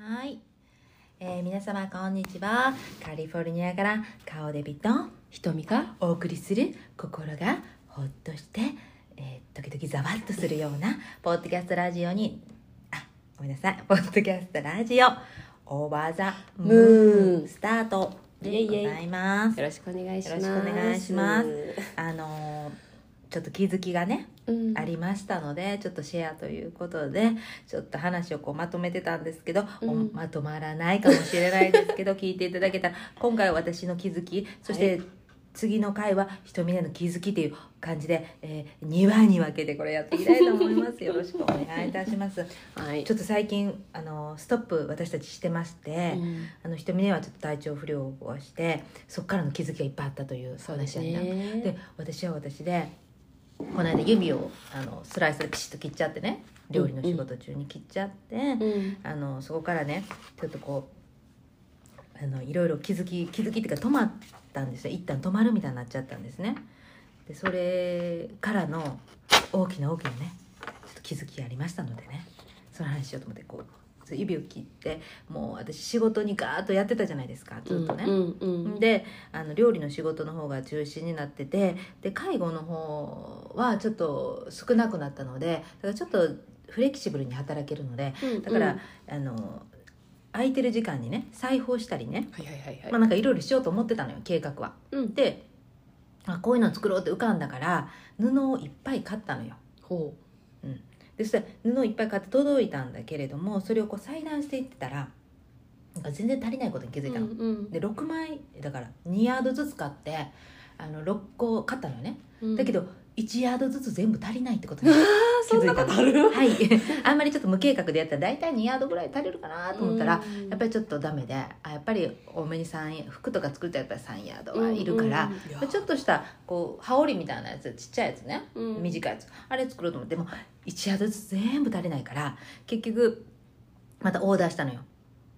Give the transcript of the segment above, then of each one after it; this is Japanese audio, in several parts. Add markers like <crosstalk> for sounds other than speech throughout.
はい、えー皆様こんにちは。カリフォルニアから顔デビと瞳がお送りする心がほっとして、えー時々ざわっとするようなポッドキャストラジオにあごめんなさい。ポッドキャストラジオオーバーザムーンスタートでございます。よろしくお願いします。よろしくお願いします。あのーちょっと気づきがねうんありましたのでちょっとシェアということでちょっと話をこうまとめてたんですけど、おうん。まとまらないかもしれないですけど <laughs> 聞いていただけたら今回は私の気づきそして、次の回は瞳での気づきという感じで、え2話に分けてこれやっていきたいと思います。<laughs> よろしくお願いいたします。はい。ちょっと最近あのストップ私たちしてまして、うん。あの瞳ではちょっと体調不良をしてそこからの気づきがいっぱいあったというそうです。話になってね。で私は私でこの間指をあのスライスでピシッと切っちゃってね料理の仕事中に切っちゃって、うんあのそこからねちょっとこうあのいろいろ気づき気づきっていうか止まったんですよ。一旦止まるみたいになっちゃったんですね。でそれからの大きな大きなねちょっと気づきがありましたのでねその話しようと思ってこう指を切ってもう私仕事にガーッとやってたじゃないですかずっとね、うんうん。であの料理の仕事の方が中心になっててで介護の方はちょっと少なくなったのでだからちょっとフレキシブルに働けるのでうんだから、うん。あの空いてる時間にね裁縫したりね、はいはいはい。はい、まあ、なんかいろいろしようと思ってたのよ計画は。うん。であこういうの作ろうって浮かんだから布をいっぱい買ったのよ。ほでそしたら布をいっぱい買って届いたんだけれどもそれをこう裁断していってたらなんか全然足りないことに気づういたの。うんうんで6枚だから2ヤードずつ買ってあの6個買ったのよね、うん。だけど1ヤードずつ全部足りないってことに気づいたそんなことある？はい。<laughs> あんまりちょっと無計画でやったら大体2ヤードぐらい足りるかなと思ったら、うん。やっぱりちょっとダメであやっぱり多めに3服とか作ったらやっぱり3ヤードはいるから、うんうんちょっとしたこう羽織みたいなやつちっちゃいやつね、うん。短いやつ。あれ作ろうと思ってでも1ヤードずつ全部足りないから結局またオーダーしたのよ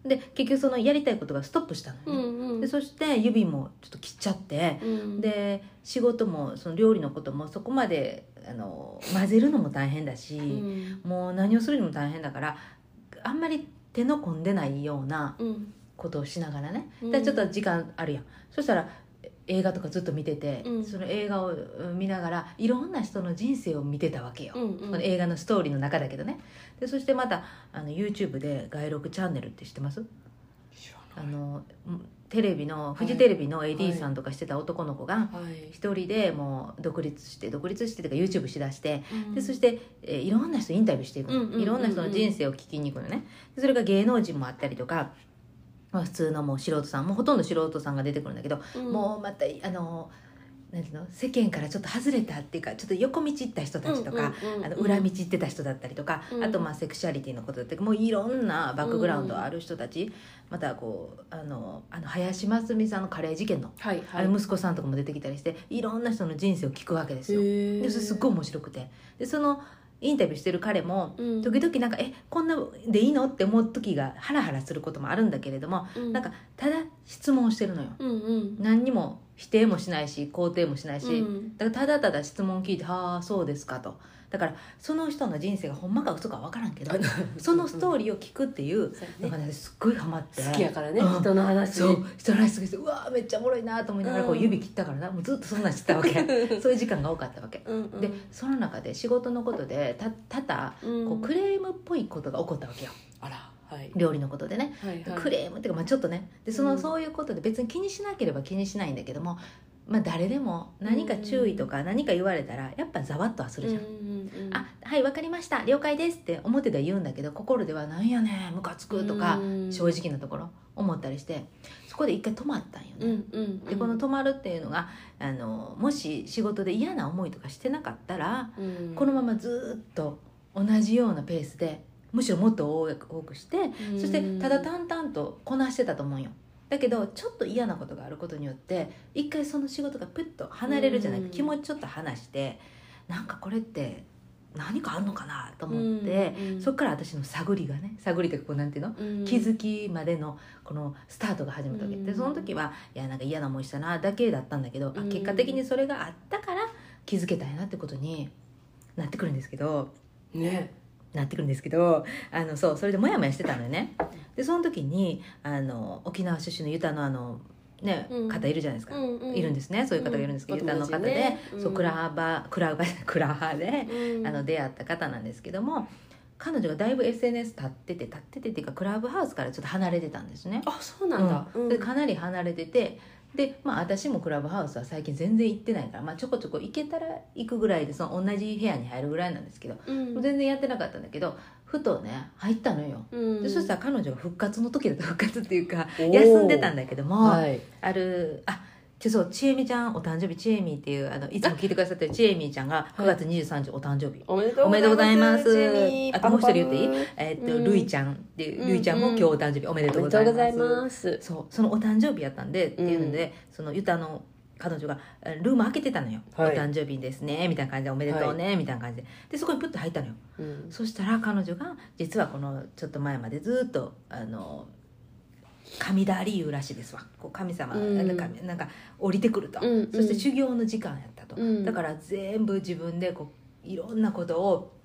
で結局そのやりたいことがストップしたのよね、うんうん。でそして指もちょっと切っちゃって、うん。で仕事もその料理のこともそこまであの混ぜるのも大変だし、うん。もう何をするにも大変だからあんまり手の込んでないようなうん。ことをしながらね、うん。でちょっと時間あるやん。そしたら映画とかずっと見てて、うん。その映画をうん見ながらいろんな人の人生を見てたわけよ、うんうん。この映画のストーリーの中だけどね。でそしてまたあの YouTube で「外録チャンネル」って知ってます？あのテレビのフジテレビの AD さんとかしてた男の子がはい。一人でもう独立して独立してとか YouTube しだしてうん。でそして、えーいろんな人インタビューしていくの、いろんな人の人生を聞きに行くのね。でそれが芸能人もあったりとか、まあ、普通のもう素人さんもうほとんど素人さんが出てくるんだけど、うん。もうまたあのなんていうの世間からちょっと外れたっていうかちょっと横道行った人たちとか、うんうんうんあの裏道行ってた人だったりとか、うん。あとまあセクシャリティのことだったりもういろんなバックグラウンドある人たち、またこうあのあの林真澄さんのカレー事件の、はいはい。息子さんとかも出てきたりしていろんな人の人生を聞くわけですよ。でそれすっごい面白くて。でそのインタビューしてる彼もうん時々なんか「えこんなでいいの?」って思う時がハラハラすることもあるんだけれども、うんなんかただ質問をしてるのよ。うんうん何にも否定もしないし肯定もしないし、うんだからただただ質問を聞いて「はあそうですか」と。だからその人の人生がほんまか嘘か分からんけどそのストーリーを聞くっていうそうやね。すっごいハマって。好きやからねうん。人の話。そう。人の話すてうわーめっちゃおもろいなと思いながらこううん。指切ったからな。もうずっとそんなんしてたわけ。<laughs> そういう時間が多かったわけ。うんうん。でその中で仕事のことでた多々うん。こうクレームっぽいことが起こったわけよ。あらはい。料理のことでね。はいはい。クレームっていうかまあちょっとね。でその、うん。そういうことで別に気にしなければ気にしないんだけどもまあ誰でも何か注意とか何か言われたらやっぱざわっとはするじゃん、うんうんうんあはいわかりました。了解ですって表では言うんだけど心ではなんやねんムカつくとかうん。正直なところ思ったりしてそこで一回止まったんよね、うんうんでこの止まるっていうのがあのもし仕事で嫌な思いとかしてなかったら、うん。このままずっと同じようなペースでむしろもっと多く多くしてそしてただ淡々とこなしてたと思うよだけどちょっと嫌なことがあることによって一回その仕事がプッと離れるじゃないか、うん。気持ちちょっと離してなんかこれって何かあんのかなと思って、うんうん。そっから私の探りがね探りってこうなんていうの、うん。気づきまでのこのスタートが始まったわけ、うん。でその時はいやなんか嫌な思いしたなだけだったんだけど、あうん。結果的にそれがあったから気づけたんやなってことになってくるんですけど。ね。なってくるんですけどあのそうそれでモヤモヤしてたのよねでその時にあの沖縄出身のユタのあのね、うん。方いるじゃないですか、うんうん。いるんですね。そういう方がいるんですけど、うん。ユタの方で、ねうんそうクラハバクラバ <laughs> クラハで、うん。あの出会った方なんですけども彼女がだいぶ SNS 立ってて立っててっていうかクラブハウスからちょっと離れてたんですね。あそうなんだ、うん。でかなり離れててで、まあ、私もクラブハウスは最近全然行ってないから、まあ、ちょこちょこ行けたら行くぐらいでその同じ部屋に入るぐらいなんですけど、うん。全然やってなかったんだけどふとね入ったのよ。うん。でそしたら彼女が復活の時だった。<laughs> 復活っていうか休んでたんだけども、はい。あるあちょそうちえみちゃんお誕生日ちえみっていうあのいつも聞いてくださってるちえみちゃんが9月23日お誕生日、おめでとうおめでとうございます。あともう一人言っていい？えーっと、うん。るいちゃんっているいちゃんも今日お誕生日。おめでとうございます。そうそのお誕生日やったんで、っていうのでそのユタの彼女がえルーム開けてたのよ、はい。お誕生日ですね。みたいな感じでおめでとうね、みたいな感じで。でそこにプッと入ったのよ。うん。そしたら彼女が実はこのちょっと前までずっとあの神田理由らしいですわ。こう神様、うん。なんか降りてくると、うんうん。そして修行の時間やったと、うん。だから全部自分でこういろんなことを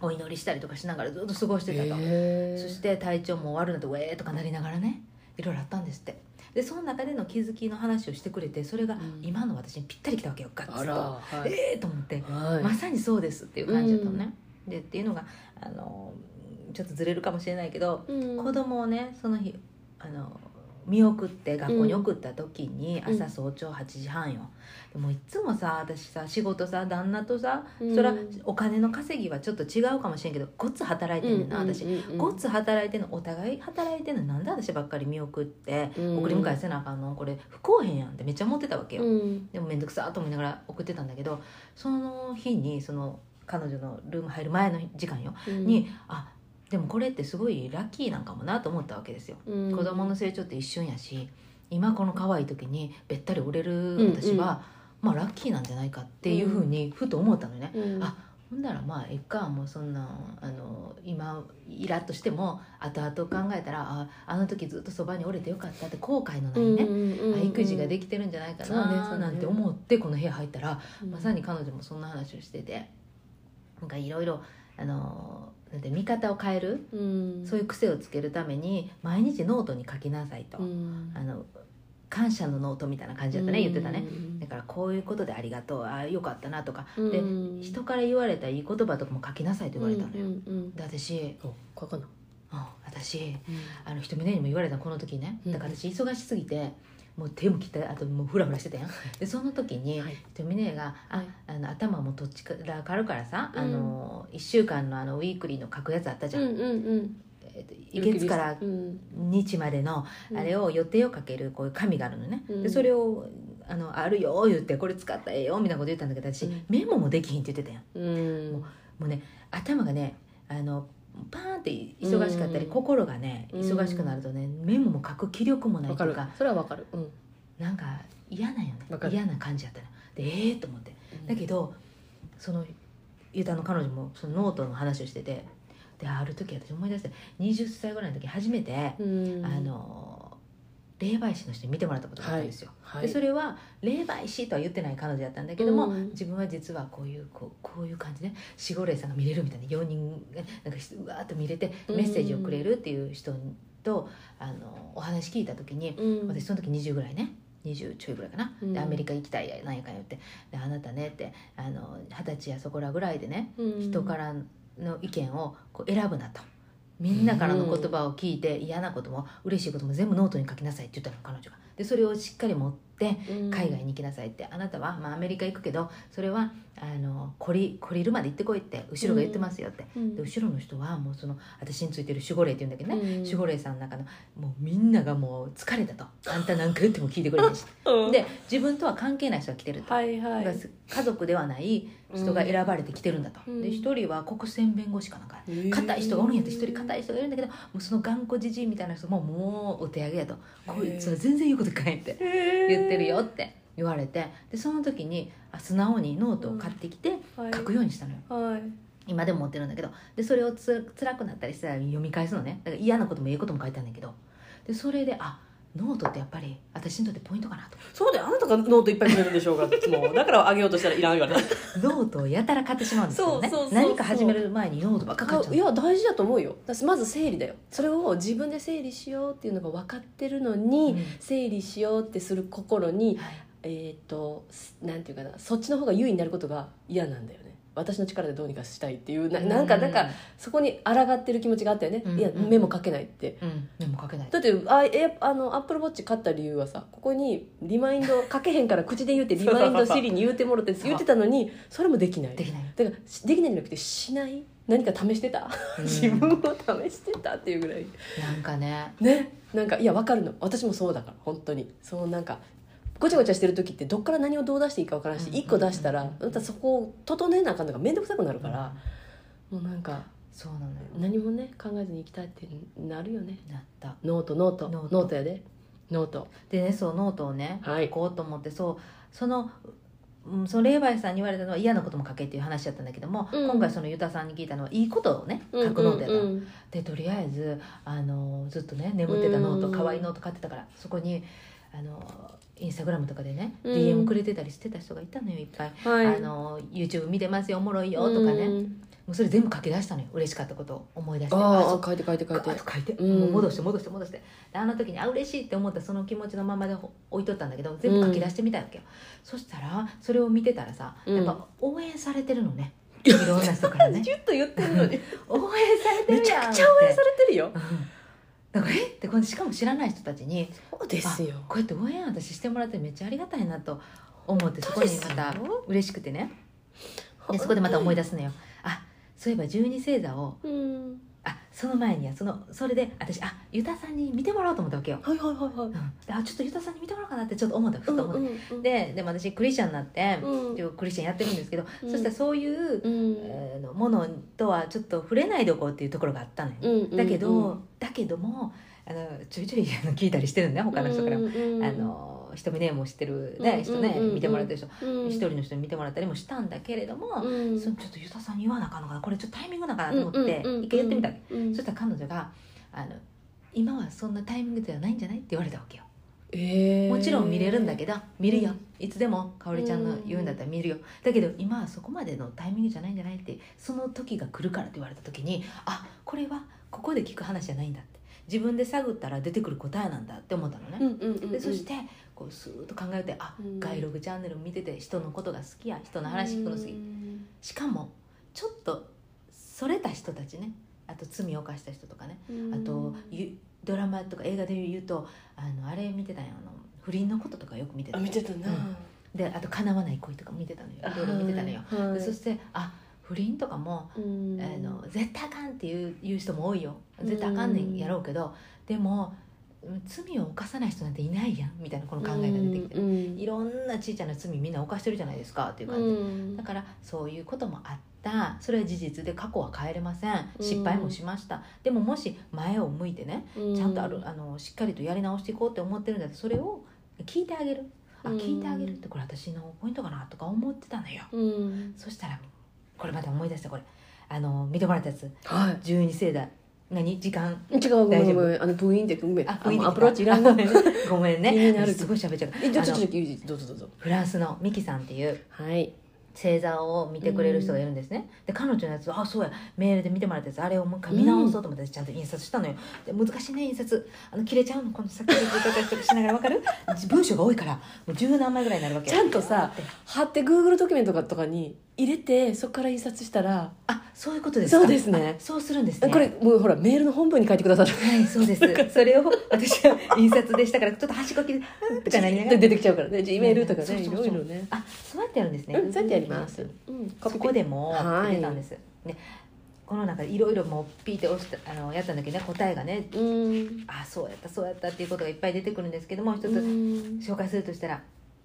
お祈りしたりとかしながらずっと過ごしてたと、そして体調も悪なってウェーとかなりながらねいろいろあったんですってでその中での気づきの話をしてくれてそれがうん。今の私にぴったりきたわけよガッツと、はい、ええー、と思ってはい。まさにそうですっていう感じだったのね、でっていうのがあのちょっとずれるかもしれないけど、うん。子供をねその日あの見送って学校に送った時に、うん。朝早朝8時半よ。でもいつもさ私さ仕事さ旦那とさ、うん。そらお金の稼ぎはちょっと違うかもしれんけどごっつ働いてんねんな、私。ごっつ働いてんのお互い働いてんのなんで私ばっかり見送ってうん。送り迎えせなあかんの？これ不公平やんってめっちゃ思ってたわけよ、うん。でも面倒くさーと思いながら送ってたんだけどその日にその彼女のルーム入る前の時間よ、うん。にあでもこれってすごいラッキーなんかもなと思ったわけですよ、うん。子供の成長って一瞬やし今この可愛い時にべったり折れるうんうん。私は、まあラッキーなんじゃないかっていうふうにふと思ったのよね、うん。あほんならまあえっかもうそんなあの今イラッとしても後々考えたらああの時ずっとそばに折れてよかったって後悔のないね、育児ができてるんじゃないかそうねそうね。ななんて思ってこの部屋入ったら、うんまさに彼女もそんな話をしててなんかいろいろあのなんて見方を変える、うん。そういう癖をつけるために毎日ノートに書きなさいと、うん。あの感謝のノートみたいな感じだったね、言ってたね。うんだからこういうことでありがとうああよかったなとか、うん。で人から言われたいい言葉とかも書きなさいと言われたのよ、うんうんで私、おこれかなうん私あの瞳ねにも言われたこの時ね。だから私忙しすぎてもう手も切ってあともうフラフラしてたやん。でその時にはい。瞳ねがあの頭もどっちからかるからさ、うん。あの1週間のあのウィークリーの書くやつあったじゃん、うんうんうん。えっと月からうん。日までのうん。あれを予定をかけるこういう紙があるのね、うん。でそれをあのあるよ言ってこれ使ったらええよみたいなこと言ったんだけど私、うん。メモもできひんって言ってたやん。うん。もうね頭がねあのパーンって忙しかったり、うん。心がねうん。忙しくなるとねメモも書く気力もないとかそれはわかる。うん。なんか嫌なんよね。嫌な感じやったのでええと思って。だけどそのユタの彼女もそのノートの話をしててである時私思い出して20歳ぐらいの時初めて、うん。あの霊媒師の人に見てもらったことがあったんですよ、はい。でそれは霊媒師とは言ってない彼女だったんだけども、うん。自分は実はこういうこうこういう感じで守護霊さんが見れるみたいな4人がなんかうわーっと見れてメッセージをくれるっていう人とあのお話聞いた時にうん。私その時20ぐらいね20ちょいぐらいかな、うん。でアメリカ行きたいやなんやかんやって。であなたねってあの二十歳やそこらぐらいでねうん。人からの意見をこう選ぶなとみんなからの言葉を聞いて嫌なことも嬉しいことも全部ノートに書きなさいって言ったの彼女がでそれをしっかり持ってうん。海外に行きなさいって、あなたは、まあ、アメリカ行くけどそれはあの懲り懲りるまで行ってこいって後ろが言ってますよって、うん。で後ろの人はもうその私についてる守護霊って言うんだけどね、うん。守護霊さんの中のもうみんながもう疲れたと。あんた何回言っても聞いてくれないし <laughs> うん。で自分とは関係ない人が来てると、はいはい。家族ではない人が選ばれてきてるんだと、うん。で一人は国選弁護士かなんか硬い人がおるんやって一人硬い人がいるんだけどもうその頑固じじいみたいな人ももうお手上げやと。こいつは全然言うことかへんって言ってるよって言われてでその時にあ素直にノートを買ってきてはい。書くようにしたのよ、はい。今でも持ってるんだけど。でそれをつ辛くなったりしたら読み返すのね。だから嫌なこともいいことも書いてあるんだけど。でそれであノートってやっぱり私にとってポイントかなと。そうだよ。あなたがノートいっぱいくれるでしょうがも。<laughs> だからあげようとしたらいらん言われたノートをやたら買ってしまうんですよね。そうそうそうそう。何か始める前にノートばっか買っちゃういや大事だと思うよ。まず整理だよ。それを自分で整理しようっていうのが分かってるのに、うん。整理しようってする心にはい。えっ、となんていうかなそっちの方が優位になることが嫌なんだよね私の力でどうにかしたいっていうななんかなんかそこに抗ってる気持ちがあったよね、いやうん。うんメモ書けないって。うん。メモ書けない。だってあえあのアップルウォッチ買った理由はさここにリマインド <laughs> 書けへんから口で言うてリマインドシリに言うてもろてって言ってたのにそれもできない。できない。だからしできないんじゃなくてしない？何か試してた？うん。自分を試してたっていうぐらい。なんかね。ね？なんかいや分かるの。私もそうだから本当に。そうなんかごちゃごちゃしてる時ってどっから何をどう出していいか分からんしうん一個出したらまたそこを整えなあかんのが面倒くさくなるからもうなんかそうなのよ。何もね考えずに行きたいってなるよね。なった。ノートノート。ノート。ノートやで。ノート。でねそうノートをねはい。書こうと思ってそうそのうんその霊媒師さんに言われたのは嫌なことも書けっていう話だったんだけども、うん。今回そのユタさんに聞いたのはいいことをね書くノートやっうんうんでとりあえずあのずっとね眠ってたノートうん。可愛いノート買ってたからそこにあのインスタグラムとかでね、うん。DM くれてたりしてた人がいたのよいっぱい、はい。あの YouTube 見てますよおもろいよとかね、うん。もうそれ全部書き出したのよ嬉しかったことを思い出して。あそあ書いて書いて書いて。書いて、うん。もう戻して戻して戻して。であの時にあ嬉しいって思ったその気持ちのままで置いとったんだけど全部書き出してみたわけよ、そしたらそれを見てたらさうん。やっぱ応援されてるのね、いろんな人からね。ギュッと言ってるのに。<laughs> 応援されてめちるやんゃくちゃ応援されてるようんだからえ？ってしかも知らない人たちにそうですよ。こうやって応援私してもらってめっちゃありがたいなと思ってそこにまた嬉しくてね。でそこでまた思い出すのよ。あそういえば十二星座をその前にはそのそれで私あユタさんに見てもらおうと思ったわけよ、はいはいはいはい。うん、であちょっとユタさんに見てもらおうかなってちょっと思ったふと思って、うんうんででも私クリスチャンになって、うん。クリスチャンやってるんですけど、うん。そしたらそういう、うん。えーものとはちょっと触れないでおこうっていうところがあったのよ、うんだけど、うん。だけどもあのちょいちょい聞いたりしてるんだよ他の人から。も、うんうん。あの瞳ネームを知ってる、ね人ね、見てもらってる人。うん。一、人の人に見てもらったりもしたんだけれども、うん。そのちょっとユタさんに言わなあかんのかなこれちょっとタイミングだからと思って、一回言ってみた。そしたら彼女があの「今はそんなタイミングではないんじゃない?」って言われたわけよ。えー。もちろん見れるんだけど見るよ。うん。いつでもかおりちゃんの言うんだったら見るよ。だけど今はそこまでのタイミングじゃないんじゃないってその時が来るからって言われた時にあこれはここで聞く話じゃないんだって。自分で探ったら出てくる答えなんだって思ったのね、でそしてこうスーッと考えてあ、うん。ガイログチャンネル見てて人のことが好きや人の話聞くの好き、うん。しかもちょっとそれた人たちね。あと罪を犯した人とかね。あとゆドラマとか映画で言うとあのあれ見てたんやあの不倫のこととかよく見てたあ見てたな。うん。であと叶わない恋とか見てたのよ。い。ろいろ見てたのよ、はい。そしてあ不倫とかも、うん。あの絶対あかんっていう言う人も多いよ。絶対あかんねんやろうけど、でもうん罪を犯さない人なんていないやんみたいなこの考えが出てきて、うんいろんなちいちゃな罪みんな犯してるじゃないですかっていう感じ。で、うん。だからそういうこともあった。それは事実で過去は変えれません。失敗もしました、でももし前を向いてねちゃんとあるあのしっかりとやり直していこうって思ってるんだったらそれを聞いてあげる。あうん。聞いてあげるってこれ私のポイントかなとか思ってたのよ。うん。そしたらこれまた思い出したこれ。あの見てもらったやつ。は十二星座何？時間？い違うごめんごめん。あのブイーンってごめん。あ雰囲気アプローチいらん。のごめんね。ごめんね。なる。すごい喋っちゃうえじゃあちょっとどうぞどうぞ。フランスのミキさんっていう。はい。星座を見てくれる人がいるんですね、で彼女のやつあそうや。メールで見てもらったやつ。あれをもう一回見直そうと思ってちゃんと印刷したのよ。で難しいね印刷。あの切れちゃうのこの先ほど言い方しながら分かる？文章が多いからもう十何枚ぐらいになるわけちゃんとさ貼って Google ドキュメントとかに入れてそこから印刷したらあそういうことですか。そうですね。あそうするんですね。これもうほらメールの本文に書いてくださる。はいそうです。<laughs> それを私は印刷でしたからちょっと端っこ切りうんとかなりながらで出てきちゃうからね。G メールとかねいろいろね。あそうやってやるんですね。うんそうやってやります。うんそこでもはい。出たんです、ね。この中でいろいろもうピーって押したあのやったんだけどね答えがね。うん。あそうやったそうやったっていうことがいっぱい出てくるんですけども一つうん。紹介するとしたら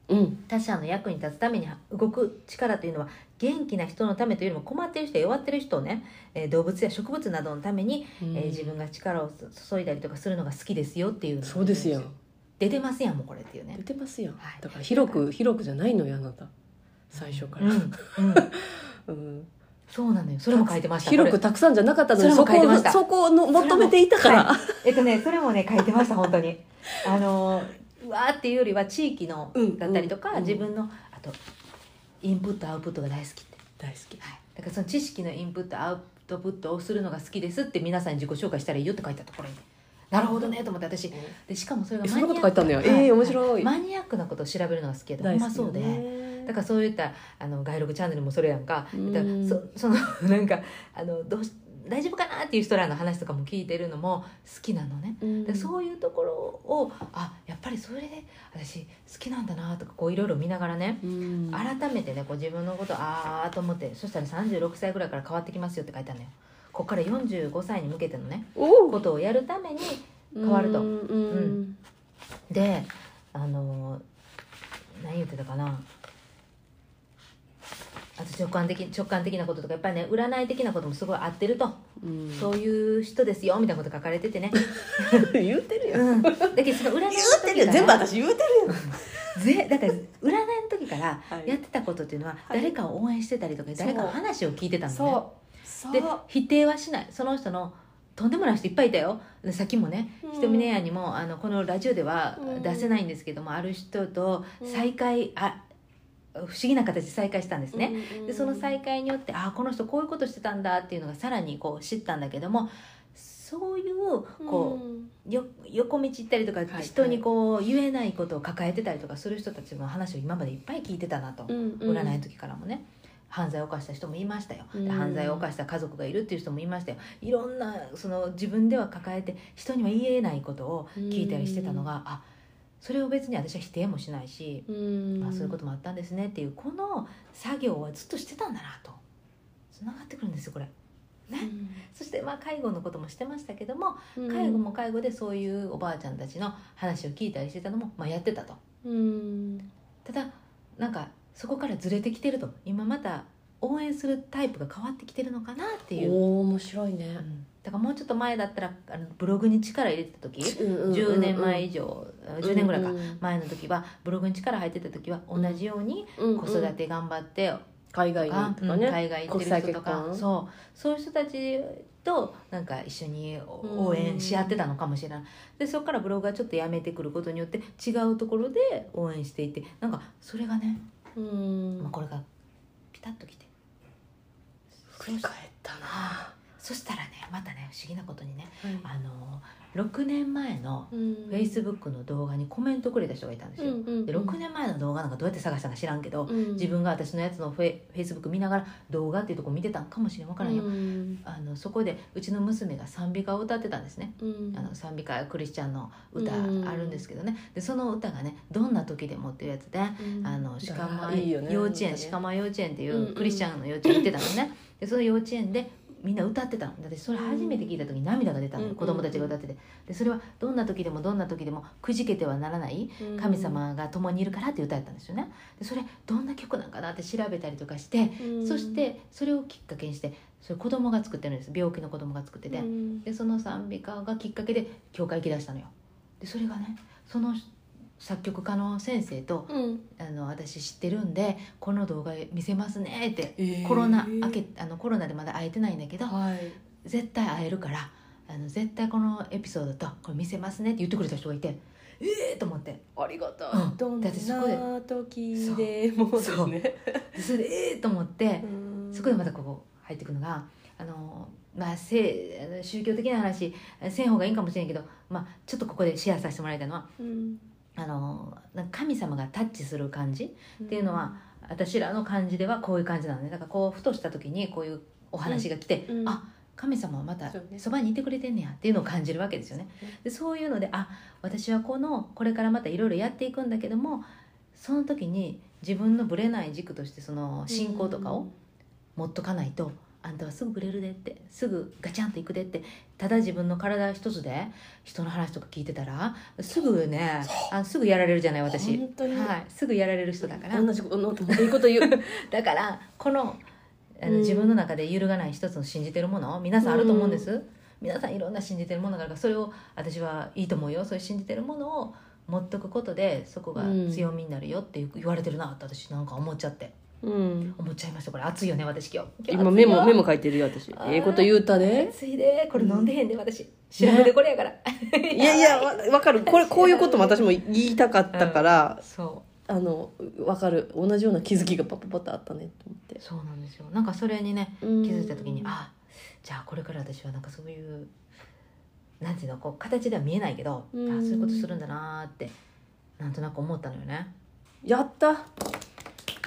うん。他者の役に立つために動く力というのは元気な人のためというよりも困っている人や弱っている人をね、えー動物や植物などのために、えー自分が力を注いだりとかするのが好きですよっていうそうですよ。出てますやんもうこれっていうね。出てますよはい。だから広く広くじゃないのよあなた。最初から。うんうん。<laughs> うん。そうなのよ。それも書いてました。広くこたくさんじゃなかったのにそそこれも書いてました。そこの求めていたから、はい。えっとねそれもね書いてました本当に。あのうわーっていうよりは地域のうんだったりとか、うん自分のあとインプットアウトプットが大好き。って大好き。はい、だからその知識のインプットアウトプットをするのが好きですって皆さんに自己紹介したらいいよって書いたところに。なるほどねと思って私。でしかもそれがマ書いてあんのよ。はい。ええ面白い。マニアックなことを調べるのが好きやでほんまそうで、ねだからそういったあの外録チャンネルもそれやんか。うん。だからそそのなんかあのどうし大丈夫かなっていう人らの話とかも聞いてるのも好きなのね。うん。でそういうところをあやっぱりそれで私好きなんだなとかこういろいろ見ながらねうん。改めてねこう自分のことああと思ってそしたら36歳ぐらいから変わってきますよって書いてあるのよ。ここから45歳に向けてのねおことをやるために変わると。うん。うん。であのー何言ってたかなあと直感的直感的なこととかやっぱりね占い的なこともすごい合ってると、うん。そういう人ですよみたいなこと書かれててね、<laughs> 言うてるよ。うん、だけどその占いの時から。全部私言うてるよ。<laughs> ぜだから占いの時からはい。やってたことっていうのははい。誰かを応援してたりとかそう。誰かの話を聞いてたのね。で否定はしない。その人のとんでもない人いっぱいいたよ。でさっきもねうん。ひとみねやにもあのこのラジオではうん。出せないんですけども、ある人と再会、あ不思議な形で再会したんですね、でその再会によってあこの人こういうことしてたんだっていうのがさらにこう知ったんだけどもそういうこう、よ横道行ったりとかはい人にこう言えないことを抱えてたりとかする人たちの話を今までいっぱい聞いてたなと、うん占いの時からもね。犯罪を犯した人もいましたよ、犯罪を犯した家族がいるっていう人もいましたよ。いろんなその自分では抱えて人には言えないことを聞いたりしてたのが、あそれを別に私は否定もしないし、うん。まあ、そういうこともあったんですねっていうこの作業はずっとしてたんだなと。つながってくるんですよこれ。そしてまあ介護のこともしてましたけどもうん。介護も介護でそういうおばあちゃんたちの話を聞いたりしてたのも、まあ、やってたと。うん。ただなんかそこからずれてきてると今また応援するタイプが変わってきてるのかなっていう、おお面白いね。うんだからもうちょっと前だったらあのブログに力入れてた時？10 10年前以上10年ぐらいか。うん前の時はブログに力入ってた時は同じように子育て頑張って海外にあとかね、うん海外行ってる人とか。そう。そういう人たちとなんか一緒に応援し合ってたのかもしれない。でそこからブログがちょっとやめてくることによって違うところで応援していてなんかそれがね、うん。まあ、これがピタッときて。振り返ったなそしたらねまたね不思議なことにねはい。あの6年前のうん。フェイスブックの動画にコメントくれた人がいたんですよ、うんうんで6年前の動画なんかどうやって探したか知らんけど、うん。自分が私のやつのフェイフェイスブック見ながら動画っていうとこ見てたんかもしれん分からんよ、うんあのそこでうちの娘が賛美歌を歌ってたんですね、うん。あの賛美歌クリスチャンの歌うん。あるんですけどね。でその歌がね「どんな時でも」っていうやつで、うん。あの鹿間幼稚園ね。鹿間幼稚園っていうんううん。クリスチャンの幼稚園行ってたのね。でその幼稚園でみんな歌ってたの。だってそれ初めて聞いた時に涙が出たの。よ、うん子供たちが歌ってて。でそれは「どんな時でもどんな時でもくじけてはならない。神様が共にいるから」って歌やったんですよね。でそれどんな曲なんかなって調べたりとかしてうん。そしてそれをきっかけにしてそれ子供が作ってるんです。病気の子供が作ってて、うん。でその賛美歌がきっかけで教会行きだしたのよ。でそれがねその作曲家の先生とうん。あの私知ってるんでこの動画見せますねって、えー。コロナ明けあのコロナでまだ会えてないんだけどはい。絶対会えるからあの絶対このエピソードとこれ見せますねって言ってくれた人がいてええー、と思って。ありがとうん。うどんな時でもですそう。ねでそれでええー、と思ってうん。そこでまたここ入ってくるのがあのまあせ宗教的な話せん方がいいんかもしれんけど、まあ、ちょっとここでシェアさせてもらいたいのはうんあのなんか神様がタッチする感じっていうのは、私らの感じではこういう感じなのね。だからこうふとした時にこういうお話が来て、うん。あ神様はまたそばにいてくれてんねや。っていうのを感じるわけですよね。でそういうのであ私はこのこれからまたいろいろやっていくんだけどもその時に自分のぶれない軸としてその信仰とかを持っとかないと、あんたはすぐぶれるでってすぐガチャンといくでってただ自分の体一つで人の話とか聞いてたらすぐねあすぐやられるじゃない私。本当に。はい、すぐやられる人だから。同じこといいこと言う <laughs> だからこのあの、うん。自分の中で揺るがない一つの信じてるもの皆さんあると思うんです、皆さんいろんな信じてるものがあるからそれを私はいいと思うよ。そういう信じてるものを持っとくことでそこが強みになるよって言われてるなって私なんか思っちゃってうん。思っちゃいましたこれ。熱いよね私今日。今メモメモモ書いてるよ私。ええこと言うたで。熱いでこれ飲んでへんで私。調べてこれやから、いやいやわわかる。これ <laughs> こういうことも私も言いたかったから、そあのわかる。同じような気づきがパパパッとあったねと思って。うそうなんですよ。なんかそれにね気気づいた時にあじゃあこれから私はなんかそういうなんていうのこう形では見えないけど、うん。あそういうことするんだなーってなんとなく思ったのよね。やった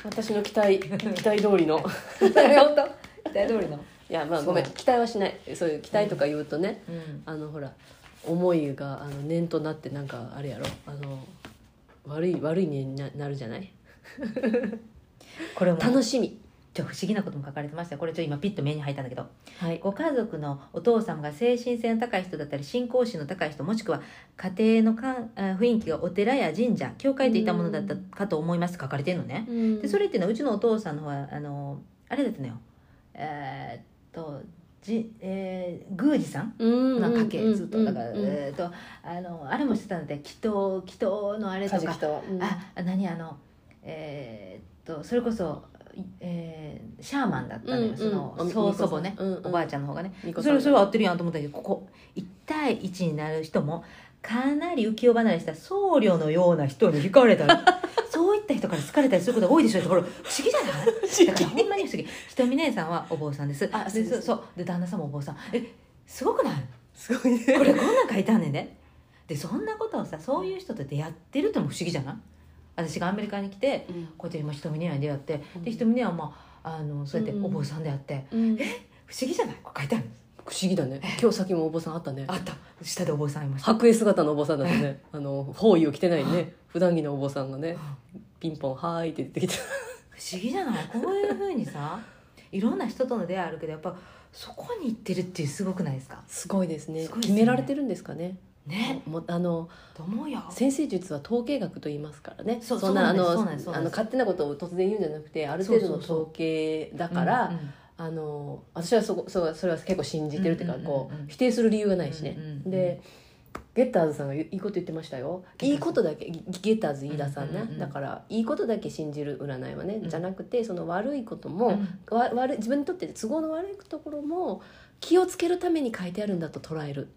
私の期待 <laughs> 期待通りの。本当？期待通りの？いやまあごめん期待はしない。そういう期待とか言うとね、うん。あのほら思いがあの念となってなんかあれやろ。あの悪い悪い念にななるじゃない？これも。楽しみちょ <laughs> 不思議なことも書かれてました。よこれちょ今ピッと目に入ったんだけど。はい。ご家族のお父様が精神性の高い人だったり信仰心の高い人もしくは家庭のかんあ雰囲気がお寺や神社教会といったものだったかと思います。書かれてるのね。でそれれっていうのはうちのお父さんの方はあのあれだったのよ。えーっとじ、えー、宮司さんの家系ずっと。だから、えーっとあのあれもしてたので祈祷祈祷のあれとか。ああ何あのえーっとそれこそ、いえーシャーマンだったのよ、うんうん。そのお曽祖母ね、うんうん。おばあちゃんの方がね。それそれは合ってるやんと思ったけどここ1対1になる人もかなり浮世離れした僧侶のような人に惹かれたり。<laughs> そういった人から好かれたりすることが多いでしょ。ってこれ不思議じゃないだからほんまに不思議。ひとみ姉さんはお坊さんです。あそうそうで旦那さんもお坊さん。えすごくない？すごいね。これこんなん書いてあんねんねでそんなことをさそういう人と出会ってるっても不思議じゃない？私がアメリカに来てうん。こうやって今ひとみ姉に出会ってうん。でひとみ姉はまああのそうやってお坊さんであって、うん不思議じゃない？これ書いてある不思議だね。今日さっきもお坊さんあったね。あった。下でお坊さんいました。白衣姿のお坊さんだとね。あの包囲を着てないね。普段着のお坊さんがねピンポン「はーい」って出てきて不思議じゃない？こういうふうにさいろんな人との出会いあるけどやっぱそこに行ってるっていうすごくないですか？すごいですね。すごいですね。決められてるんですかねね。もうあの先生術は統計学と言いますからね。そんなあのあの勝手なことを突然言うんじゃなくてある程度の統計だから、あの私はそこそそれは結構信じてるっていうか、こう否定する理由がないしね、でゲッターズさんがいいこと言ってましたよ。いいことだけゲゲッターズ飯田さんね、だからいいことだけ信じる占いはね、うんじゃなくてその悪いことも、うん。わ悪い自分にとって都合の悪いところも気をつけるために書いてあるんだと捉える。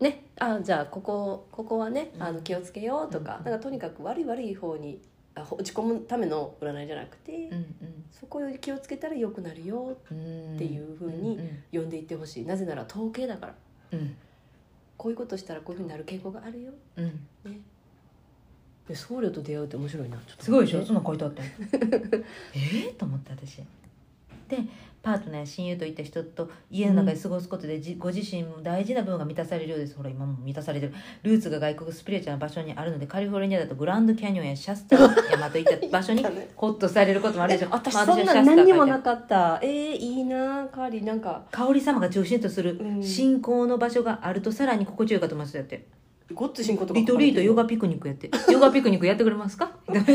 ね、あじゃあここここはねあの気をつけようとか,、うん。なんかとにかく悪い悪い方に落ち込むための占いじゃなくて、うんそこを気をつけたら良くなるようんっていう風に読んでいってほしい。なぜなら統計だから。うん。こういうことしたらこういうふうになる傾向があるよ。うん。ね。で僧侶と出会うって面白いな。ちょっとすごいでしょ？ねそんなん書いてあって。<laughs> ええと思った私でパートナーや親友といった人と家の中で過ごすことで、じご自身も大事な部分が満たされるようです。ほら今も満たされてる。ルーツが外国スピリチュアルな場所にあるのでカリフォルニアだとグランドキャニオンやシャスタ山といった <laughs> 場所にホッとされることもあるでしょ。まあ私そんな何にもなかった。えー、いいなカーリー。なんか。香り様が中心とする。うん。信仰の場所があるとさらに心地よいかと思います。よってごっつ進行とかリトリートヨガピクニックやって。<laughs> ヨガピクニックやってくれますか？<laughs> いやだ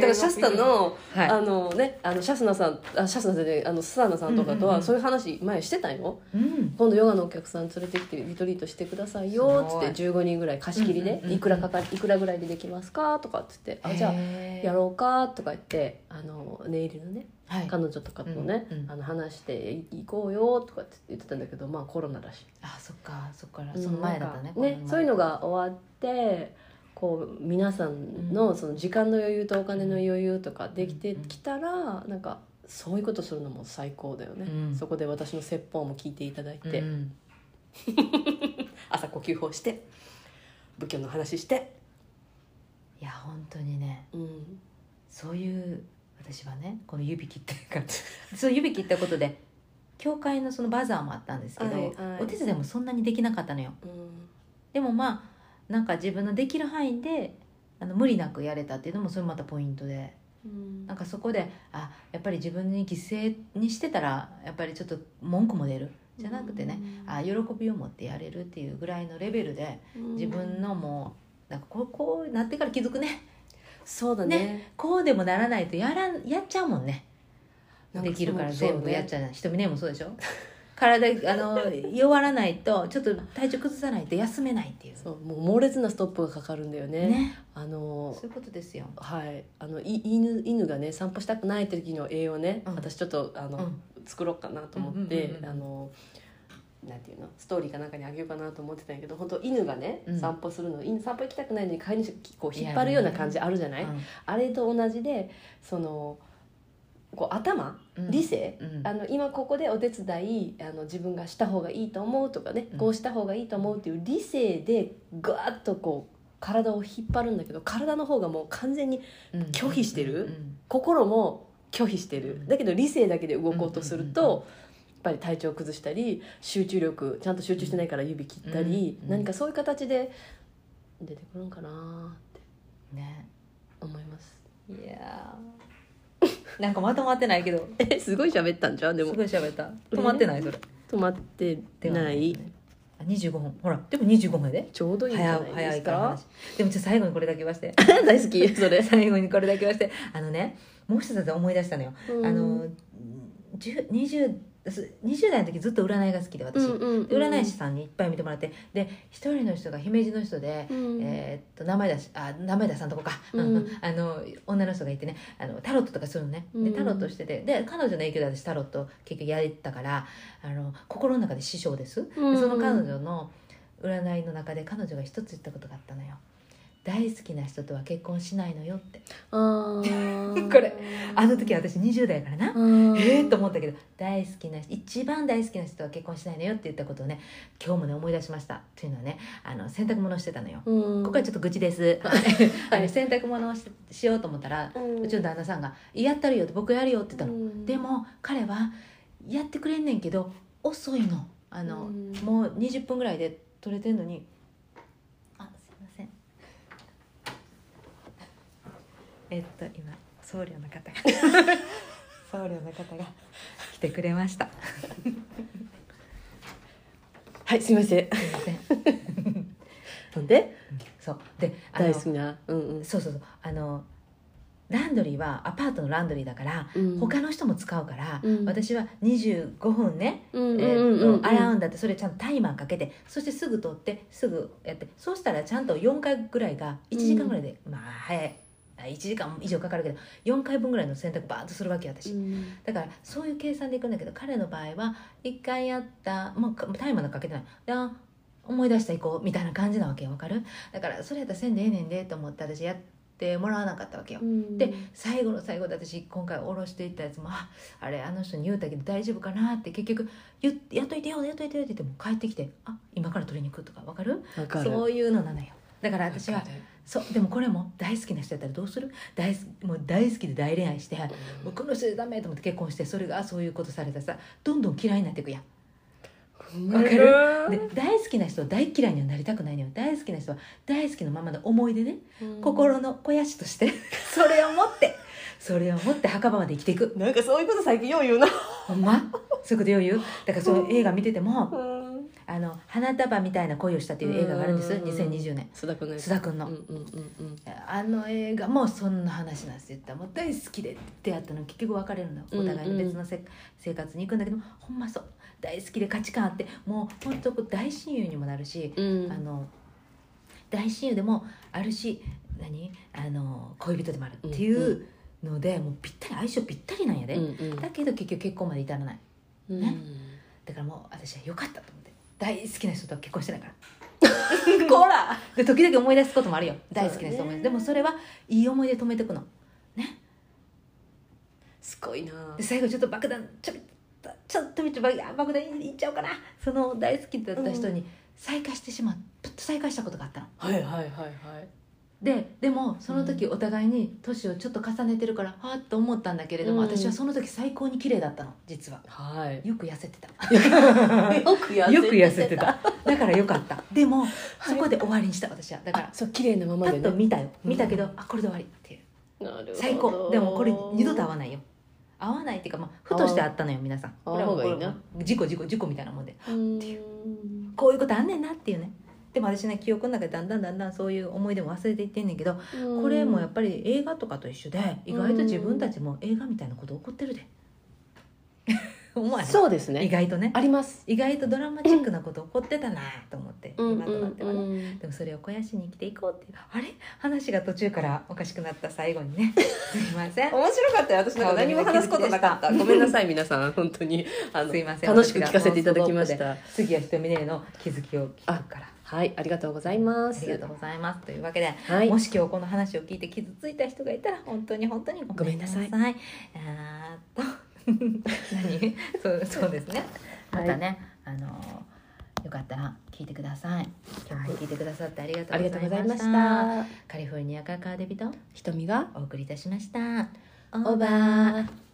からシャスタの、はい。あのねあのシャスナさんあシャスナさんであのスサーナさんとかとはそういう話前してたよ、うん。今度ヨガのお客さん連れてきてリトリートしてくださいよっつって15人ぐらい貸し切りで、いくらかかいくらぐらいでできますか？とかっつってあじゃあやろうか？とか言ってあのネイルのねはい。彼女とかとね、うんうん。あの話して行こうよとかって言ってたんだけどまあコロナだし。あそっかそっからその前だったね,、うんなんかねそういうのが終わってこう皆さんのその時間の余裕とお金の余裕とかできてきたらなんかそういうことするのも最高だよね、うん。そこで私の説法も聞いていただいて、うん。<laughs> 朝呼吸法して仏教の話して、いや本当にねうん、そういう私はねこの指切ってるから。<laughs> そう指切ったことで教会のそのバザーもあったんですけど、はいはい。お手伝いもそんなにできなかったのよ。うん。でもまあなんか自分のできる範囲であの無理なくやれたっていうのもそれまたポイントで。うん。なんかそこであやっぱり自分に犠牲にしてたらやっぱりちょっと文句も出る。じゃなくてね、あ喜びを持ってやれるっていうぐらいのレベルで自分のもうなんかこうこうなってから気づくねそうだね。こうでもならないとやらんやっちゃうもんね。なんかできるからそう全部やっちゃゃう瞳ねもそうでしょ？<laughs> 体あの弱らないとちょっと体調崩さないと休めないっていう。そうもう猛烈なストップがかかるんだよね。ね。あのそういうことですよ。はい。あのい犬犬がね散歩したくない時の栄養ね、うん。私ちょっとあの、うん。作ろうかなと思って、うんうんうんうん。あのなんていうの？ストーリーかなんかにあげようかなと思ってたんやけど本当犬がね、うん。散歩するの犬散歩行きたくないのに飼い主こう引っ張るような感じあるじゃない、あれと同じでそのこう頭？うん。理性、うん。あの今ここでお手伝いあの自分がした方がいいと思うとかね、うん。こうした方がいいと思うっていう理性でガーッとこう体を引っ張るんだけど体の方がもう完全にうん。拒否してる。うん。心も拒否してる。うん。だけど理性だけで動こうとすると、ぱり体調崩したり集中力ちゃんと集中してないから指切ったり、うん何かそういう形で出てくるんかなってね。思います。いやー。<laughs> なんかまとまってないけど。<laughs> えすごい喋ったんじゃんですもごい喋った。止まってないそれ。止まってない。ですねあ25分。ほらでも25分やで。ちょうどいいんじゃ早ないいです早いかでもちょっと最後にこれだけ言わして。大好きそれ。<laughs> 最後にこれだけ言わして。あのねもう一つ思い出したのよ。あの10 20, 20代の時ずっと占いが好きで私、占い師さんにいっぱい見てもらってで一人の人が姫路の人で、うん。えーっと名前出しあ名前出さんとこか、うん。<laughs> あの女の人がいてね。あのタロットとかするのね。うん。でタロットしてて。で彼女の影響で私タロット結局やれてたからあの心の中で師匠です、でうん。その彼女の占いの中で彼女が一つ言ったことがあったのよ大好きな人とは結婚しないのよって。<laughs> これあの時私20代やからな。あー。えー、と思ったけど大好きな人一番大好きな人は結婚しないのよって言ったことをね今日もね思い出しました。というのはねあの洗濯物をしてたのよ、うん。ここはちょっと愚痴です、<laughs> あの洗濯物をししようと思ったら、ううんちの旦那さんが「やったるよ」って僕やるよって言ったの、うん。でも彼はやってくれんねんけど遅いの。あの、うん。もう20分ぐらいで取れてんのにあすいませんえっと今僧侶の方が。<laughs> 僧侶の方が来てくれました。<laughs> はいすいません。すいません。<laughs> で？そう。であの大好きな？うんうん。そうそうそう。あのランドリーはアパートのランドリーだから、うん。他の人も使うから、うん。私は25分ね、うんえーうんうん。うんと洗うんだってそれちゃんとタイマーかけてそしてすぐ取ってすぐやってそうしたらちゃんと4回ぐらいが1時間ぐらいで、まあ早い。あ1時間以上かかるけど4回分ぐらいの洗濯バーッとするわけよ私、うん。だからそういう計算でいくんだけど彼の場合は1回やったもうかタイマーなんかかけてない。であ思い出した行こうみたいな感じなわけよわかる？だからそれやったらせんでええねんでと思って私やってもらわなかったわけよ、うん。で最後の最後で私今回下ろしていったやつもああれあの人に言うたけど大丈夫かなって結局言っやっといてよやっといてよって言っても帰ってきてあ今から取りに行くとかわかる？そういうのなのよ。だから私はそうでもこれも大好きな人やったらどうする？大好きもう大好きで大恋愛して、もうこの人でダメと思って結婚してそれがそういうことされたらさどんどん嫌いになっていくやん。わかる？で大好きな人は大嫌いにはなりたくないのよ。大好きな人は大好きのままの思い出ね、うん。心の肥やしとして <laughs> それを持ってそれを持って墓場まで生きていく。なんかそういうこと最近よう言うな。ほんま？そういうことよう言う？だからそういう映画見ててもうん「あの花束みたいな恋をした」っていう映画があるんです。うん2020年。須田君の須田君の、うんうんうんうん。あの映画もそんな話なんです。よもう大好きで出会ったのに結局別れるの。お互いに別のせ、生活に行くんだけどほんまそう。大好きで価値観あってもう本当こう大親友にもなるし、うん。あの大親友でもあるし何？あの恋人でもあるっていうので、もうぴったり相性ぴったりなんやで、うんうん。だけど結局結婚まで至らない。うん。ねだからもう私は良かったと大好きな人とは結婚してないから。<laughs> こら。で時々思い出すこともあるよ。大好きな人思いね。でもそれはいい思い出止めてくの。ね。すごいな。で最後ちょっと爆弾ちょびっとちょっとびっと爆弾爆弾いっちゃおうかな。その大好きだった人に再会してしまう。プッと再会したことがあったの。はいはいはいはいででもその時お互いに年をちょっと重ねてるからはあっと思ったんだけれども、うん。私はその時最高に綺麗だったの実は。はい。よく痩せてた。<laughs> よく痩せよく痩せてた。だからよかった。でもそこで終わりにした私は。だからあそう綺麗なままパでね。ッと見たよ。うん。見たけど、あこれで終わりっていう。なるほど。最高。でもこれ二度と会わないよ。会わないっていうか、まあ、ふとして会ったのよ皆さん。会わん方がいいな。これはこれ事故事故事故みたいなもんで。うん。こういうことあんねんなっていうねでも私ね記憶の中でだんだんだんだんそういう思い出も忘れていってんねんけどこれもやっぱり映画とかと一緒で意外と自分たちも映画みたいなこと起こってるで。起 <laughs> 思わそうですね。外とね。あります。意外とドラマチックなこと起こってたなと思って、うん。今となってはね、うんでもそれを肥やしに生きていこうって。いうあれ？話が途中からおかしくなった最後にね。<laughs> すいません。面白かったよ。私なんか何も話すことなかった。ごめんなさい皆さん。本当に。あの <laughs> すいません。楽しく聞かせていただきました。次はひとみねの気づきを聞くからはいありがとうございまあすりがとうございます。というわけで、はい。もし今日この話を聞いて傷ついた人がいたら本当に本当にごめんなさい。ごあーっと <laughs> 何？<laughs> そうそうですね。またね、あのよかったら聞いてください。今日も聞いてくださってありがとうございましがとうございました。たカリフォルニアからカーデビと瞳が？お送りいたしました。オーバー